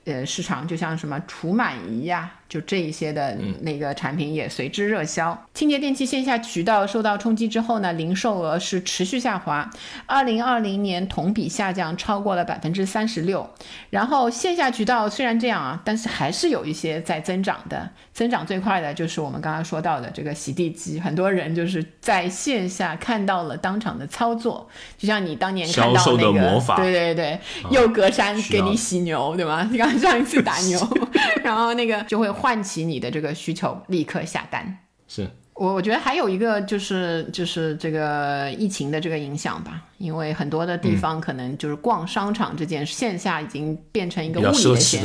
呃，市场就像什么除螨仪呀，就这一些的那个产品也随之热销。清洁电器线下渠道受到冲击之后呢，零售额是持续下滑，二零二零年同比下降超过了百分之三十六。然后线下渠道虽然这样啊，但是还是有一些在增长的。增长最快的就是我们刚刚说到的这个洗地机，很多人就是在线下看到了当场的操作，就像你当年看到那个，对对对，又隔山给你洗牛，对吗？你刚上一次打牛，<laughs> 然后那个就会唤起你的这个需求，立刻下单。是我我觉得还有一个就是就是这个疫情的这个影响吧，因为很多的地方可能就是逛商场这件线下已经变成一个物理的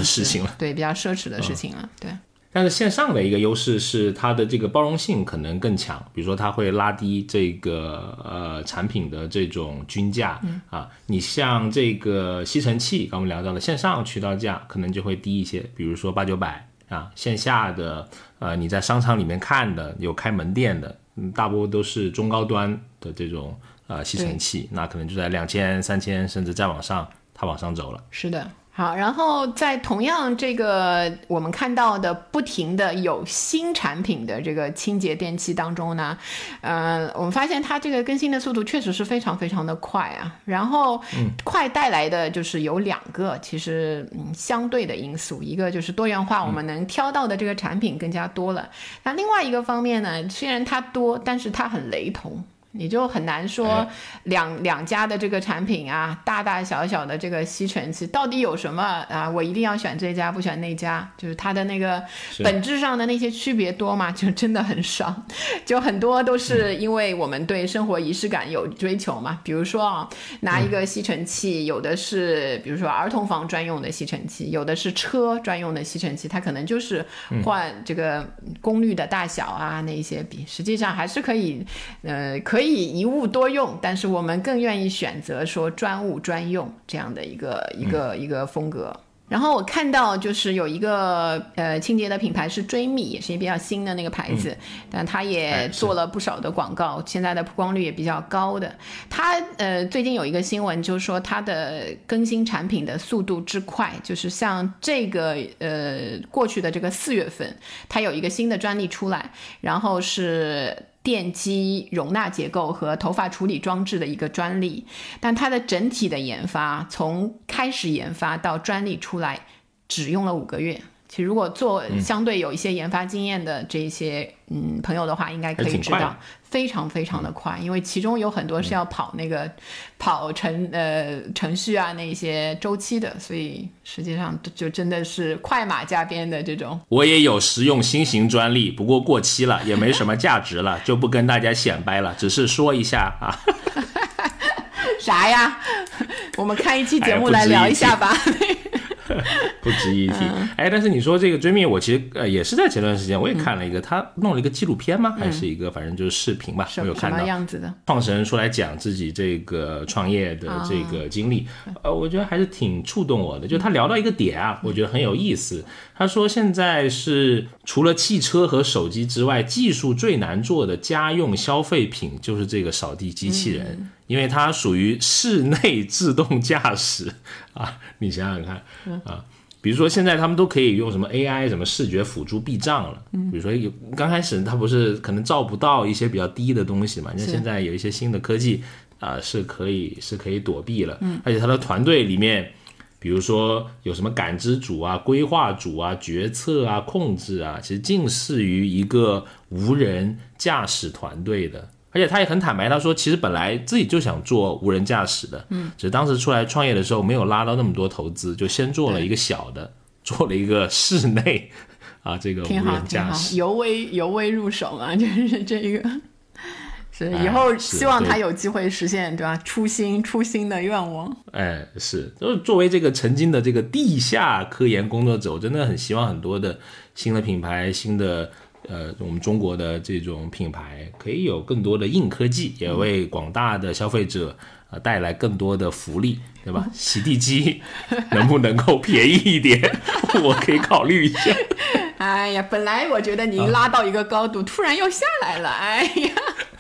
事情了，对，比较奢侈的事情了，对。但是线上的一个优势是它的这个包容性可能更强，比如说它会拉低这个呃产品的这种均价啊。你像这个吸尘器，刚我们聊到了线上渠道价可能就会低一些，比如说八九百啊。线下的呃你在商场里面看的有开门店的，嗯，大部分都是中高端的这种呃吸尘器，那可能就在两千、三千，甚至再往上，它往上走了。是的。好，然后在同样这个我们看到的不停的有新产品的这个清洁电器当中呢，呃，我们发现它这个更新的速度确实是非常非常的快啊。然后，快带来的就是有两个其实嗯相对的因素，一个就是多元化，我们能挑到的这个产品更加多了。那另外一个方面呢，虽然它多，但是它很雷同。你就很难说两两家的这个产品啊，大大小小的这个吸尘器到底有什么啊？我一定要选这家，不选那家，就是它的那个本质上的那些区别多吗？就真的很少，就很多都是因为我们对生活仪式感有追求嘛。比如说啊，拿一个吸尘器，有的是比如说儿童房专用的吸尘器，有的是车专用的吸尘器，它可能就是换这个功率的大小啊，那一些比实际上还是可以，呃，可。可以一物多用，但是我们更愿意选择说专物专用这样的一个一个一个风格。然后我看到就是有一个呃清洁的品牌是追觅，也是比较新的那个牌子，但它也做了不少的广告，现在的曝光率也比较高的。它呃最近有一个新闻，就是说它的更新产品的速度之快，就是像这个呃过去的这个四月份，它有一个新的专利出来，然后是。电机容纳结构和头发处理装置的一个专利，但它的整体的研发从开始研发到专利出来只用了五个月。其实如果做相对有一些研发经验的这些嗯朋友的话，应该可以知道。非常非常的快，因为其中有很多是要跑那个跑程呃程序啊那些周期的，所以实际上就真的是快马加鞭的这种。我也有实用新型专利，不过过期了，也没什么价值了，就不跟大家显摆了，只是说一下啊。<laughs> 啥呀？<laughs> 我们看一期节目来聊一下吧。<laughs> 不值一提，哎，但是你说这个追觅，我其实呃也是在前段时间我也看了一个，他弄了一个纪录片吗？还是一个反正就是视频吧，我有看到。样子的？创始人出来讲自己这个创业的这个经历，呃，我觉得还是挺触动我的。就他聊到一个点啊，我觉得很有意思。他说现在是除了汽车和手机之外，技术最难做的家用消费品就是这个扫地机器人。因为它属于室内自动驾驶啊，你想想看啊，比如说现在他们都可以用什么 AI 什么视觉辅助避障了，比如说有刚开始它不是可能照不到一些比较低的东西嘛，那现在有一些新的科技啊是可以是可以躲避了，而且他的团队里面，比如说有什么感知组啊、规划组啊、决策啊、控制啊，其实近似于一个无人驾驶团队的。而且他也很坦白，他说其实本来自己就想做无人驾驶的，嗯，只是当时出来创业的时候没有拉到那么多投资，就先做了一个小的，做了一个室内啊这个无人驾驶，由微由微入手嘛，就是 <laughs> 这个，是以后希望他有机会实现对吧？初心初心的愿望。哎，是，就是作为这个曾经的这个地下科研工作者，我真的很希望很多的新的品牌新的。呃，我们中国的这种品牌可以有更多的硬科技，也为广大的消费者呃带来更多的福利，对吧？洗地机 <laughs> 能不能够便宜一点？<laughs> 我可以考虑一下。<laughs> 哎呀，本来我觉得您拉到一个高度，突然又下来了，哎呀。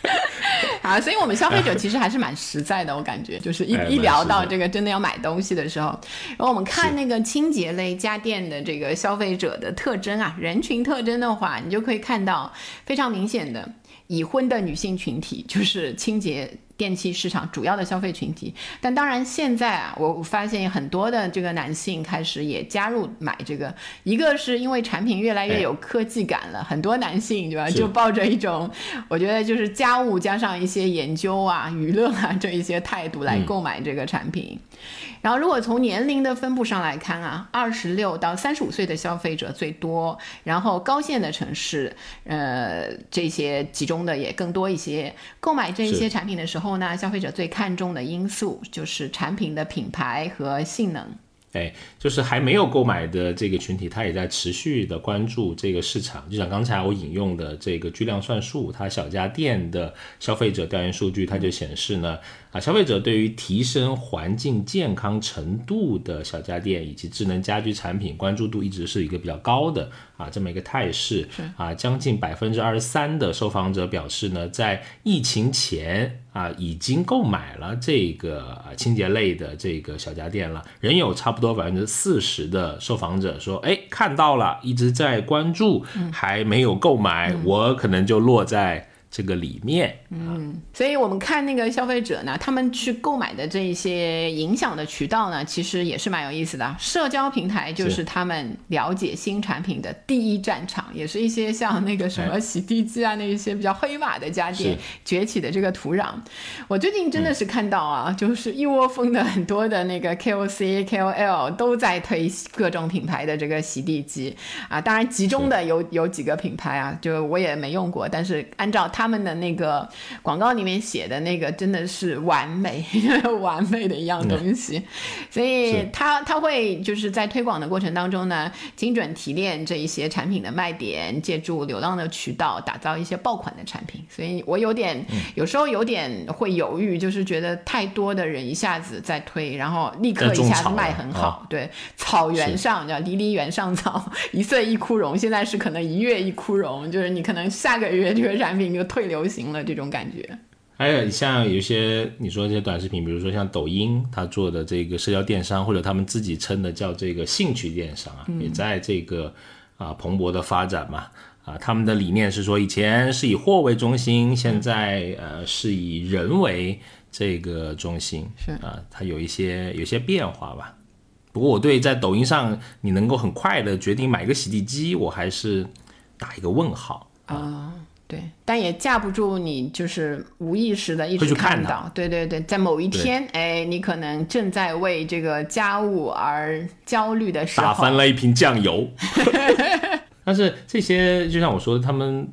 <laughs> 啊，所以我们消费者其实还是蛮实在的，我感觉就是一一聊到这个真的要买东西的时候，然后我们看那个清洁类家电的这个消费者的特征啊，人群特征的话，你就可以看到非常明显的已婚的女性群体，就是清洁。电器市场主要的消费群体，但当然现在啊，我发现很多的这个男性开始也加入买这个，一个是因为产品越来越有科技感了，很多男性对吧，就抱着一种我觉得就是家务加上一些研究啊、娱乐啊这一些态度来购买这个产品。然后，如果从年龄的分布上来看啊，二十六到三十五岁的消费者最多，然后高线的城市，呃，这些集中的也更多一些。购买这一些产品的时候呢，消费者最看重的因素就是产品的品牌和性能。哎，就是还没有购买的这个群体，他也在持续的关注这个市场。就像刚才我引用的这个巨量算术，它小家电的消费者调研数据，它就显示呢。啊，消费者对于提升环境健康程度的小家电以及智能家居产品关注度一直是一个比较高的啊，这么一个态势。啊，将近百分之二十三的受访者表示呢，在疫情前啊已经购买了这个清洁类的这个小家电了。仍有差不多百分之四十的受访者说，哎，看到了，一直在关注，还没有购买，我可能就落在。这个里面，嗯，所以我们看那个消费者呢，他们去购买的这一些影响的渠道呢，其实也是蛮有意思的。社交平台就是他们了解新产品的第一战场，也是一些像那个什么洗地机啊，那一些比较黑马的家电崛起的这个土壤。我最近真的是看到啊，就是一窝蜂的很多的那个 KOC、KOL 都在推各种品牌的这个洗地机啊，当然集中的有有几个品牌啊，就我也没用过，但是按照。他们的那个广告里面写的那个真的是完美 <laughs> 完美的一样东西，所以他他会就是在推广的过程当中呢，精准提炼这一些产品的卖点，借助流浪的渠道打造一些爆款的产品。所以我有点有时候有点会犹豫，就是觉得太多的人一下子在推，然后立刻一下子卖很好，对草原上叫离离原上草，<laughs> 一岁一枯荣，现在是可能一月一枯荣，就是你可能下个月这个产品就退流行了，这种感觉。还有像有些你说这些短视频，比如说像抖音，他做的这个社交电商，或者他们自己称的叫这个兴趣电商啊，也在这个啊蓬勃的发展嘛。啊，他们的理念是说，以前是以货为中心，现在呃是以人为这个中心，是啊，它有一些有些变化吧。不过我对在抖音上你能够很快的决定买个洗地机，我还是打一个问号啊。对，但也架不住你就是无意识的一直看到，对对对，在某一天，哎，你可能正在为这个家务而焦虑的时候，打翻了一瓶酱油。<laughs> 但是这些，就像我说的，他们。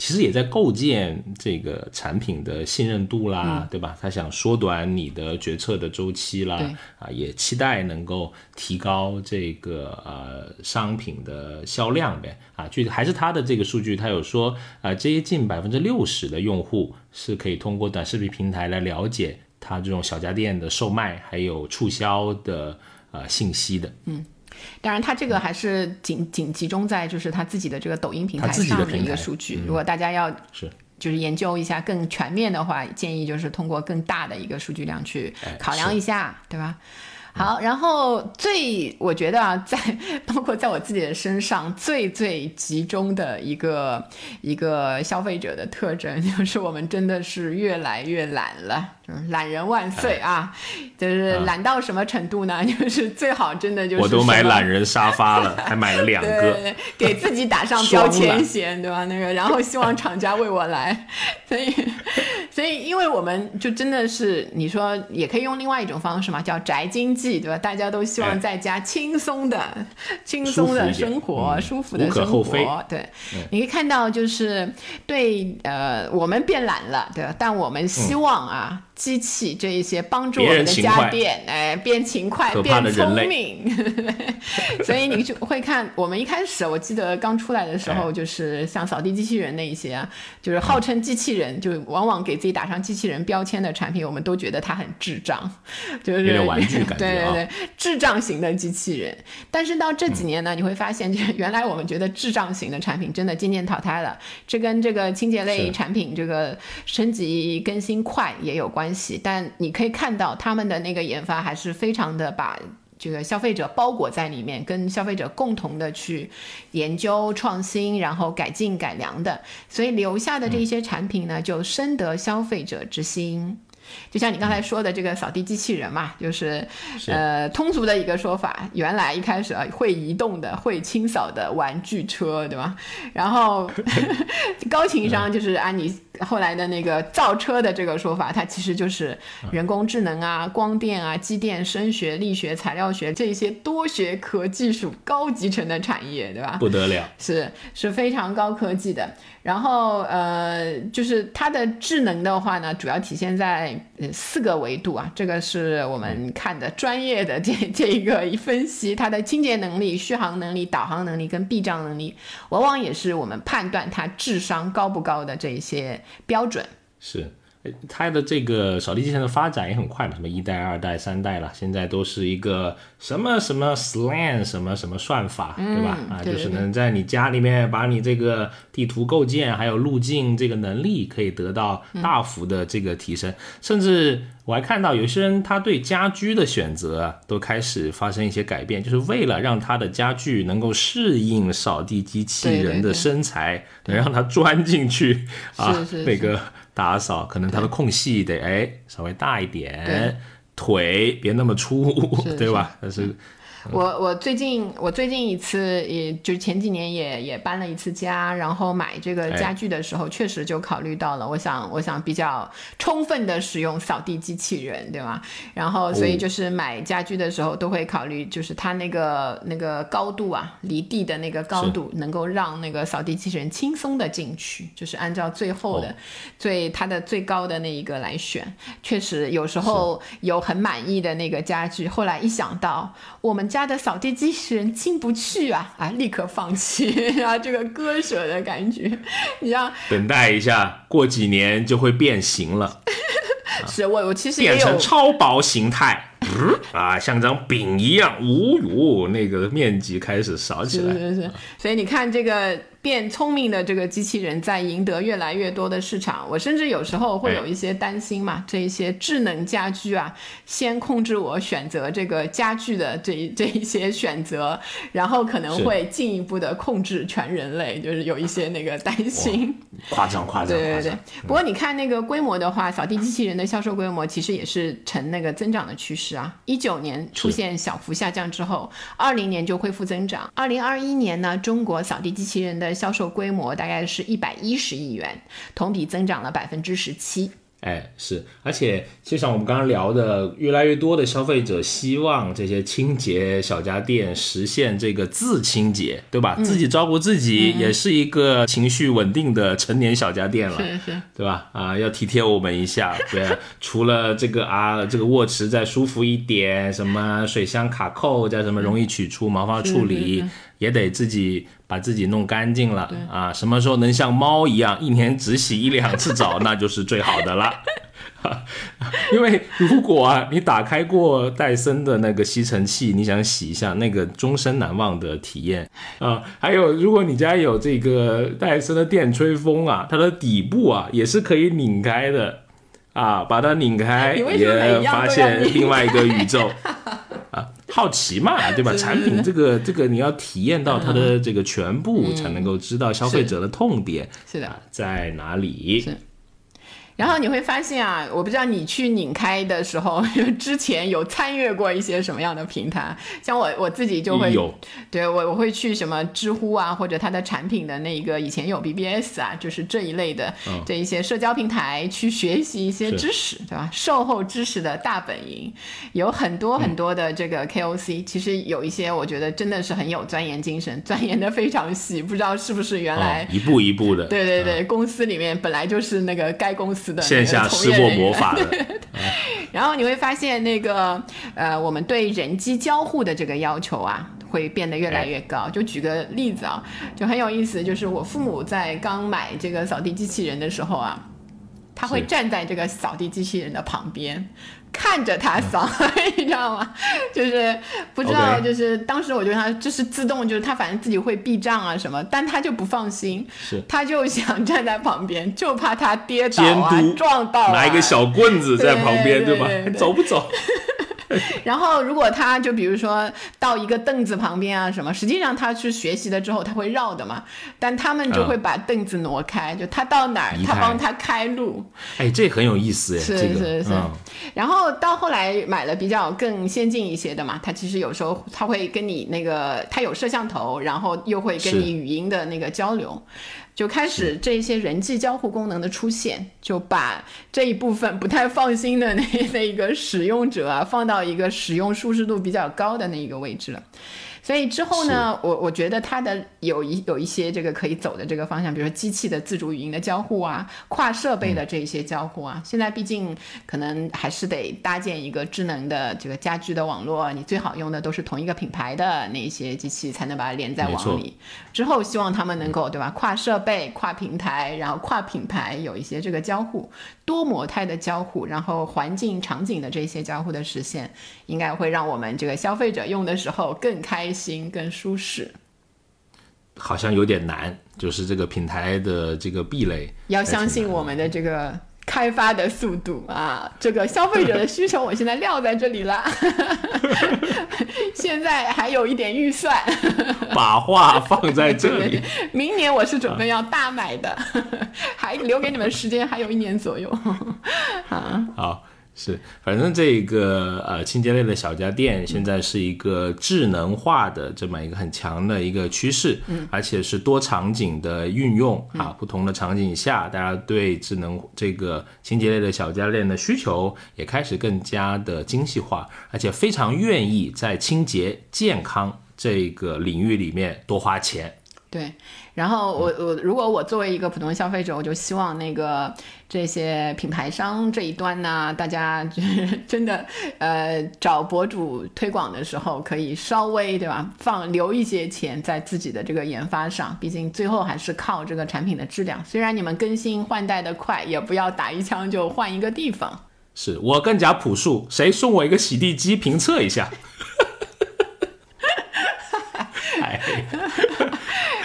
其实也在构建这个产品的信任度啦，对吧？他想缩短你的决策的周期啦，啊，也期待能够提高这个呃商品的销量呗，啊，具体还是他的这个数据，他有说啊，接近百分之六十的用户是可以通过短视频平台来了解他这种小家电的售卖还有促销的呃信息的，嗯。当然，它这个还是仅仅集中在就是它自己的这个抖音平台上的一个数据。如果大家要是就是研究一下更全面的话，建议就是通过更大的一个数据量去考量一下，对吧？好，然后最我觉得啊，在包括在我自己的身上最最集中的一个一个消费者的特征，就是我们真的是越来越懒了。懒人万岁啊！就是懒到什么程度呢？<laughs> 就是最好真的就是我都买懒人沙发了，<laughs> 还买了两个，给自己打上 <laughs> 标签先，对吧？那个，然后希望厂家为我来。所以，所以，因为我们就真的是你说也可以用另外一种方式嘛，叫宅经济，对吧？大家都希望在家轻松的、轻松的生活，舒服的生活。对，你可以看到，就是对呃，我们变懒了，对吧？但我们希望啊。机器这一些帮助我们的家电，哎，变勤快，变聪明。<laughs> 所以你就会看，我们一开始我记得刚出来的时候，就是像扫地机器人那一些，就是号称机器人，就往往给自己打上机器人标签的产品，我们都觉得它很智障，<laughs> 就是有点玩具感觉 <laughs> 对对对，智障型的机器人。但是到这几年呢，你会发现，就原来我们觉得智障型的产品真的渐渐淘汰了。这跟这个清洁类产品这个升级更新快也有关。但你可以看到他们的那个研发还是非常的把这个消费者包裹在里面，跟消费者共同的去研究创新，然后改进改良的，所以留下的这些产品呢，就深得消费者之心。就像你刚才说的这个扫地机器人嘛，就是呃通俗的一个说法，原来一开始啊会移动的、会清扫的玩具车，对吧？然后 <laughs> 高情商就是啊你后来的那个造车的这个说法，它其实就是人工智能啊、光电啊、机电、声学、力学、材料学这些多学科技术高集成的产业，对吧？不得了，是是非常高科技的。然后呃，就是它的智能的话呢，主要体现在呃四个维度啊，这个是我们看的专业的这这一个一分析，它的清洁能力、续航能力、导航能力跟避障能力，往往也是我们判断它智商高不高的这一些标准。是。它的这个扫地机器人的发展也很快嘛，什么一代、二代、三代了，现在都是一个什么什么 slang 什么什么算法，对吧？啊，就是能在你家里面把你这个地图构建还有路径这个能力可以得到大幅的这个提升，甚至我还看到有些人他对家居的选择都开始发生一些改变，就是为了让他的家具能够适应扫地机器人的身材，能让它钻进去啊，那个。打扫可能它的空隙得哎稍微大一点，腿别那么粗，<laughs> 对吧？但是我我最近我最近一次，也就是前几年也也搬了一次家，然后买这个家具的时候，确实就考虑到了，我想我想比较充分的使用扫地机器人，对吗？然后所以就是买家具的时候都会考虑，就是它那个那个高度啊，离地的那个高度，能够让那个扫地机器人轻松的进去，就是按照最后的最它的最高的那一个来选。确实有时候有很满意的那个家具，后来一想到我们。家的扫地机器人进不去啊啊！立刻放弃啊！<laughs> 这个割舍的感觉，<laughs> 你让等待一下，过几年就会变形了。<laughs> 是我我其实变成超薄形态，啊，像张饼一样，呜呜，那个面积开始少起来。是是是，所以你看这个。变聪明的这个机器人在赢得越来越多的市场，我甚至有时候会有一些担心嘛，这一些智能家居啊，先控制我选择这个家具的这 <laughs> 这一些选择，然后可能会进一步的控制全人类，就是有一些那个担心。夸张夸张。对对对。不过你看那个规模的话，扫地机器人的销售规模其实也是呈那个增长的趋势啊。一九年出现小幅下降之后，二零年就恢复增长。二零二一年呢，中国扫地机器人的销售规模大概是一百一十亿元，同比增长了百分之十七。哎，是，而且就像我们刚刚聊的，越来越多的消费者希望这些清洁小家电实现这个自清洁，对吧？自己照顾自己也是一个情绪稳定的成年小家电了，是是，对吧？啊，要体贴我们一下，<laughs> 对，除了这个啊，这个握持再舒服一点，什么水箱卡扣，再什么容易取出毛发处理。也得自己把自己弄干净了啊！什么时候能像猫一样，一年只洗一两次澡，<laughs> 那就是最好的了。<laughs> 因为如果啊，你打开过戴森的那个吸尘器，你想洗一下，那个终身难忘的体验啊。还有，如果你家有这个戴森的电吹风啊，它的底部啊也是可以拧开的啊，把它拧开也发现另外一个宇宙。<laughs> 好奇嘛，对吧？<laughs> 产品这个这个你要体验到它的这个全部，才能够知道消费者的痛点是的在哪里。然后你会发现啊，我不知道你去拧开的时候，<laughs> 之前有参与过一些什么样的平台？像我我自己就会有，对我我会去什么知乎啊，或者它的产品的那个以前有 BBS 啊，就是这一类的这一些社交平台去学习一些知识，对吧？售后知识的大本营，有很多很多的这个 KOC，其实有一些我觉得真的是很有钻研精神，钻研的非常细，不知道是不是原来一步一步的，对对对，公司里面本来就是那个该公司。线下施过魔法的，<laughs> 然后你会发现那个呃，我们对人机交互的这个要求啊，会变得越来越高。就举个例子啊，就很有意思，就是我父母在刚买这个扫地机器人的时候啊，他会站在这个扫地机器人的旁边。看着他扫，<laughs> 你知道吗？就是不知道，就是当时我觉得他就是自动，就是他反正自己会避障啊什么，但他就不放心，是他就想站在旁边，就怕他跌倒啊撞到，拿一个小棍子在旁边，对吧？走不走？<laughs> 然后，如果他就比如说到一个凳子旁边啊什么，实际上他去学习了之后他会绕的嘛，但他们就会把凳子挪开，就他到哪儿他帮他开路。哎，这很有意思哎，是是是。然后到后来买了比较更先进一些的嘛，他其实有时候他会跟你那个他有摄像头，然后又会跟你语音的那个交流。就开始这些人际交互功能的出现，就把这一部分不太放心的那 <laughs> 那一个使用者啊，放到一个使用舒适度比较高的那一个位置了。所以之后呢，我我觉得它的有一有一些这个可以走的这个方向，比如说机器的自主语音的交互啊，跨设备的这些交互啊。现在毕竟可能还是得搭建一个智能的这个家居的网络，你最好用的都是同一个品牌的那些机器，才能把它连在网里。之后希望他们能够对吧，跨设备、跨平台，然后跨品牌有一些这个交互，多模态的交互，然后环境场景的这些交互的实现，应该会让我们这个消费者用的时候更开。心更舒适，好像有点难，就是这个平台的这个壁垒，要相信我们的这个开发的速度啊，这个消费者的需求，我现在撂在这里了，<laughs> 现在还有一点预算，把话放在这里，<laughs> 明年我是准备要大买的，<laughs> 还留给你们时间，还有一年左右，啊，好。是，反正这个呃清洁类的小家电现在是一个智能化的这么一个很强的一个趋势，嗯，而且是多场景的运用啊，不同的场景下，大家对智能这个清洁类的小家电的需求也开始更加的精细化，而且非常愿意在清洁健康这个领域里面多花钱。对，然后我我如果我作为一个普通消费者，我就希望那个这些品牌商这一端呢，大家真的呃找博主推广的时候，可以稍微对吧，放留一些钱在自己的这个研发上，毕竟最后还是靠这个产品的质量。虽然你们更新换代的快，也不要打一枪就换一个地方。是我更加朴素，谁送我一个洗地机评测一下？<laughs> 哎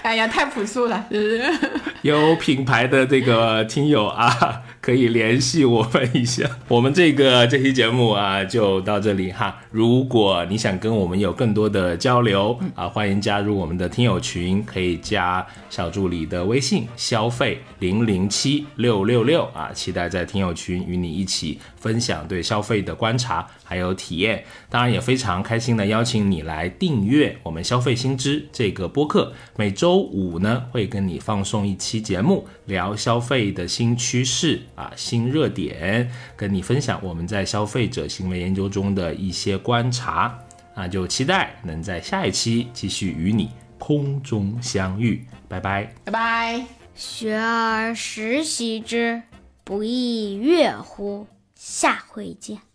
哎呀，太朴素了，<laughs> 有品牌的这个听友啊。可以联系我们一下，<laughs> 我们这个这期节目啊就到这里哈。如果你想跟我们有更多的交流啊，欢迎加入我们的听友群，可以加小助理的微信消费零零七六六六啊，期待在听友群与你一起分享对消费的观察还有体验。当然也非常开心的邀请你来订阅我们消费新知这个播客，每周五呢会跟你放送一期节目，聊消费的新趋势。啊，新热点，跟你分享我们在消费者行为研究中的一些观察，那就期待能在下一期继续与你空中相遇，拜拜，拜拜。学而时习之，不亦说乎？下回见。